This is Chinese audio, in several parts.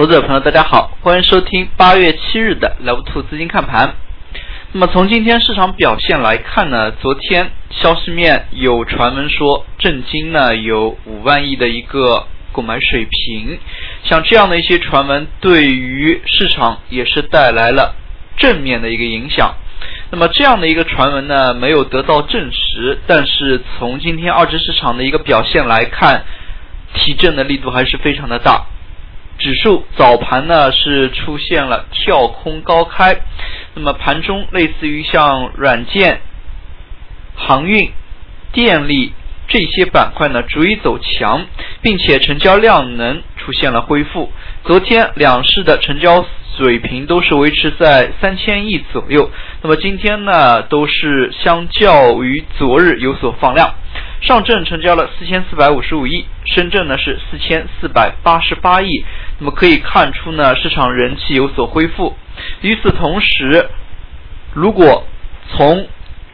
投资者朋友，大家好，欢迎收听八月七日的 Level Two 资金看盘。那么从今天市场表现来看呢，昨天消息面有传闻说，震惊呢有五万亿的一个购买水平，像这样的一些传闻，对于市场也是带来了正面的一个影响。那么这样的一个传闻呢，没有得到证实，但是从今天二级市场的一个表现来看，提振的力度还是非常的大。指数早盘呢是出现了跳空高开，那么盘中类似于像软件、航运、电力这些板块呢逐一走强，并且成交量能出现了恢复。昨天两市的成交水平都是维持在三千亿左右，那么今天呢都是相较于昨日有所放量。上证成交了四千四百五十五亿，深圳呢是四千四百八十八亿。那么可以看出呢，市场人气有所恢复。与此同时，如果从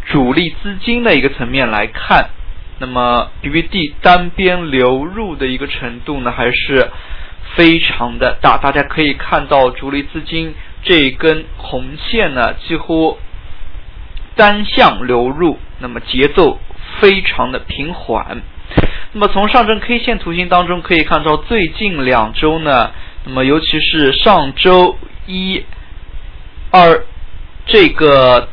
主力资金的一个层面来看，那么 BBD 单边流入的一个程度呢，还是非常的大。大家可以看到，主力资金这根红线呢，几乎单向流入，那么节奏非常的平缓。那么从上证 K 线图形当中可以看到，最近两周呢，那么尤其是上周一、二这个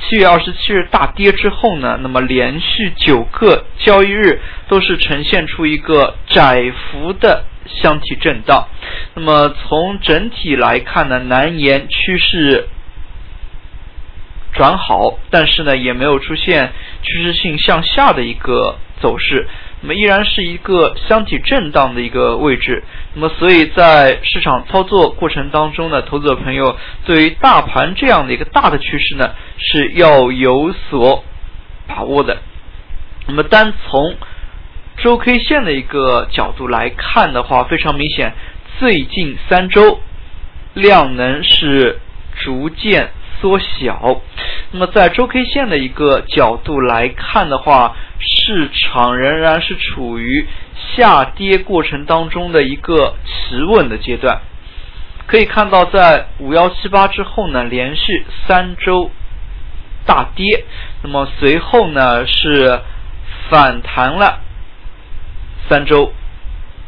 七月二十七日大跌之后呢，那么连续九个交易日都是呈现出一个窄幅的箱体震荡。那么从整体来看呢，难言趋势转好，但是呢，也没有出现趋势性向下的一个走势。那么依然是一个箱体震荡的一个位置，那么所以在市场操作过程当中呢，投资者朋友对于大盘这样的一个大的趋势呢是要有所把握的。那么单从周 K 线的一个角度来看的话，非常明显，最近三周量能是逐渐缩小。那么在周 K 线的一个角度来看的话，市场仍然是处于下跌过程当中的一个企稳的阶段。可以看到，在五幺七八之后呢，连续三周大跌，那么随后呢是反弹了三周。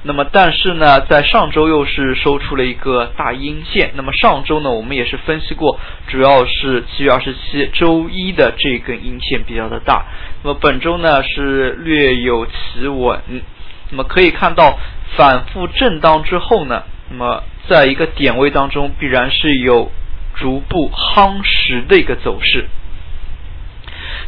那么，但是呢，在上周又是收出了一个大阴线。那么上周呢，我们也是分析过，主要是七月二十七周一的这根阴线比较的大。那么本周呢是略有企稳。那么可以看到，反复震荡之后呢，那么在一个点位当中，必然是有逐步夯实的一个走势。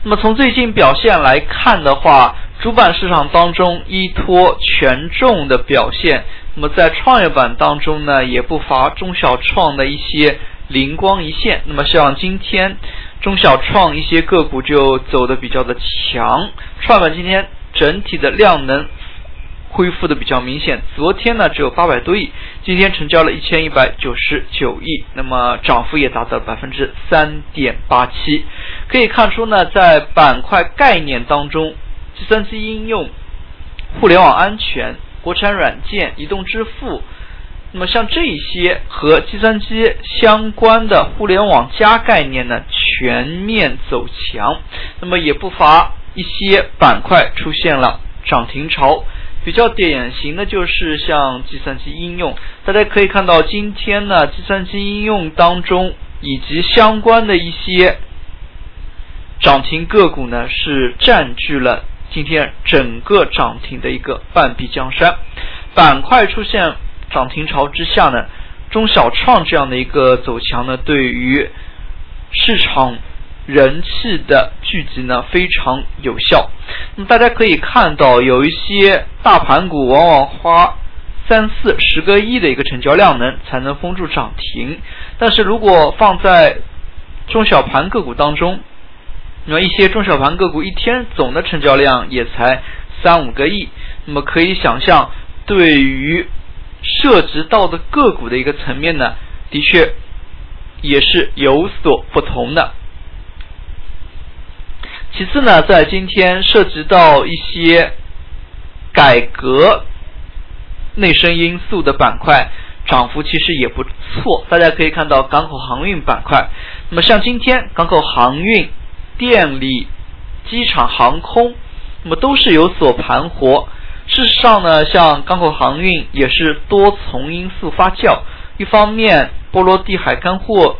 那么从最近表现来看的话，主板市场当中依托权重的表现，那么在创业板当中呢，也不乏中小创的一些灵光一现。那么像今天中小创一些个股就走的比较的强，创业板今天整体的量能恢复的比较明显。昨天呢只有八百多亿，今天成交了一千一百九十九亿，那么涨幅也达到了百分之三点八七。可以看出呢，在板块概念当中。计算机应用、互联网安全、国产软件、移动支付，那么像这一些和计算机相关的互联网加概念呢，全面走强。那么也不乏一些板块出现了涨停潮，比较典型的就是像计算机应用。大家可以看到，今天呢，计算机应用当中以及相关的一些涨停个股呢，是占据了。今天整个涨停的一个半壁江山，板块出现涨停潮之下呢，中小创这样的一个走强呢，对于市场人气的聚集呢非常有效。那么大家可以看到，有一些大盘股往往花三四十个亿的一个成交量能才能封住涨停，但是如果放在中小盘个股当中，那么一些中小盘个股一天总的成交量也才三五个亿，那么可以想象，对于涉及到的个股的一个层面呢，的确也是有所不同的。其次呢，在今天涉及到一些改革内生因素的板块，涨幅其实也不错。大家可以看到港口航运板块，那么像今天港口航运、电力、机场航空，那么都是有所盘活。事实上呢，像港口航运也是多重因素发酵，一方面波罗的海干货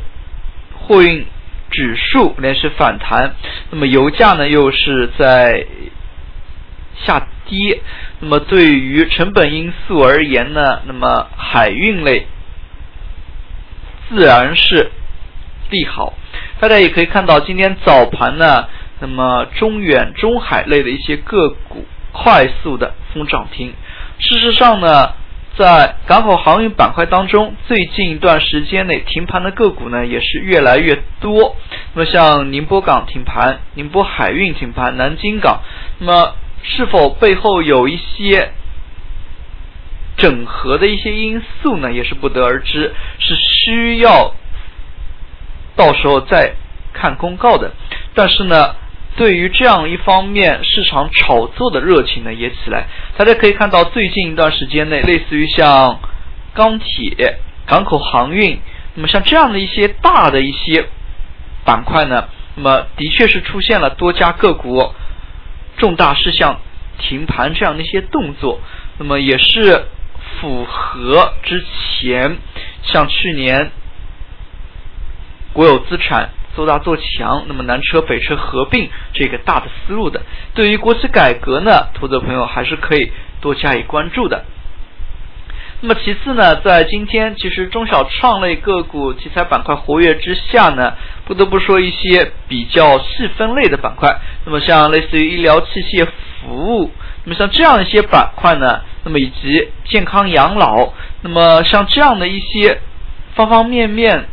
货运指数连续反弹，那么油价呢又是在下跌，那么对于成本因素而言呢，那么海运类自然是利好。大家也可以看到，今天早盘呢，那么中远、中海类的一些个股。快速的封涨停。事实上呢，在港口航运板块当中，最近一段时间内停盘的个股呢也是越来越多。那么像宁波港停盘、宁波海运停盘、南京港，那么是否背后有一些整合的一些因素呢？也是不得而知，是需要到时候再看公告的。但是呢。对于这样一方面市场炒作的热情呢也起来，大家可以看到最近一段时间内，类似于像钢铁、港口航运，那么像这样的一些大的一些板块呢，那么的确是出现了多家个股重大事项停盘这样的一些动作，那么也是符合之前像去年国有资产。做大做强，那么南车北车合并这个大的思路的，对于国企改革呢，投资朋友还是可以多加以关注的。那么其次呢，在今天其实中小创类个股题材板块活跃之下呢，不得不说一些比较细分类的板块。那么像类似于医疗器械服务，那么像这样一些板块呢，那么以及健康养老，那么像这样的一些方方面面。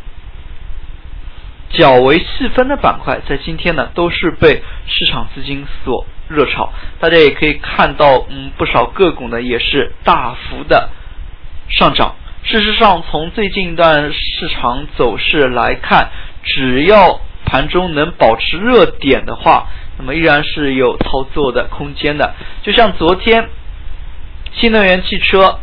较为细分的板块，在今天呢都是被市场资金所热炒。大家也可以看到，嗯，不少个股呢也是大幅的上涨。事实上，从最近一段市场走势来看，只要盘中能保持热点的话，那么依然是有操作的空间的。就像昨天，新能源汽车。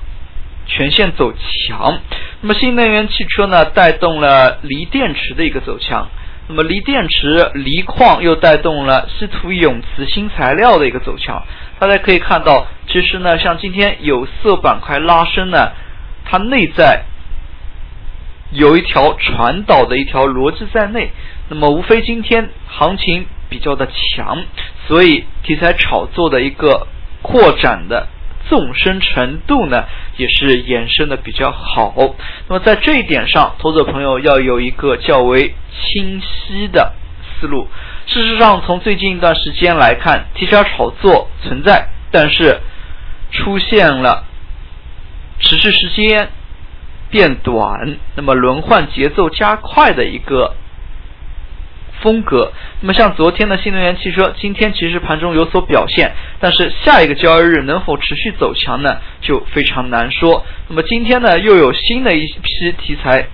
全线走强，那么新能源汽车呢，带动了锂电池的一个走强，那么锂电池、锂矿又带动了稀土永磁新材料的一个走强。大家可以看到，其实呢，像今天有色板块拉升呢，它内在有一条传导的一条逻辑在内。那么无非今天行情比较的强，所以题材炒作的一个扩展的。纵深程度呢，也是延伸的比较好。那么在这一点上，投资者朋友要有一个较为清晰的思路。事实上，从最近一段时间来看，题材炒作存在，但是出现了持续时间变短，那么轮换节奏加快的一个。风格。那么像昨天的新能源汽车，今天其实盘中有所表现，但是下一个交易日能否持续走强呢？就非常难说。那么今天呢，又有新的一批题材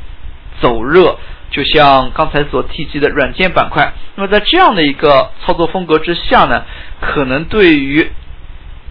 走热，就像刚才所提及的软件板块。那么在这样的一个操作风格之下呢，可能对于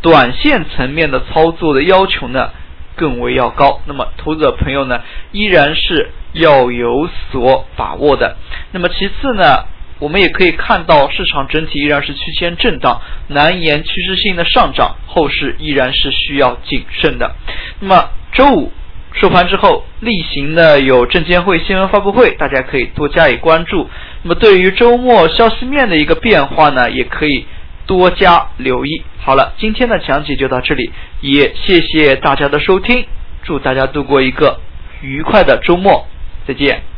短线层面的操作的要求呢更为要高。那么投资者朋友呢，依然是。要有所把握的。那么其次呢，我们也可以看到市场整体依然是区间震荡，难言趋势性的上涨，后市依然是需要谨慎的。那么周五收盘之后例行的有证监会新闻发布会，大家可以多加以关注。那么对于周末消息面的一个变化呢，也可以多加留意。好了，今天的讲解就到这里，也谢谢大家的收听，祝大家度过一个愉快的周末。再见。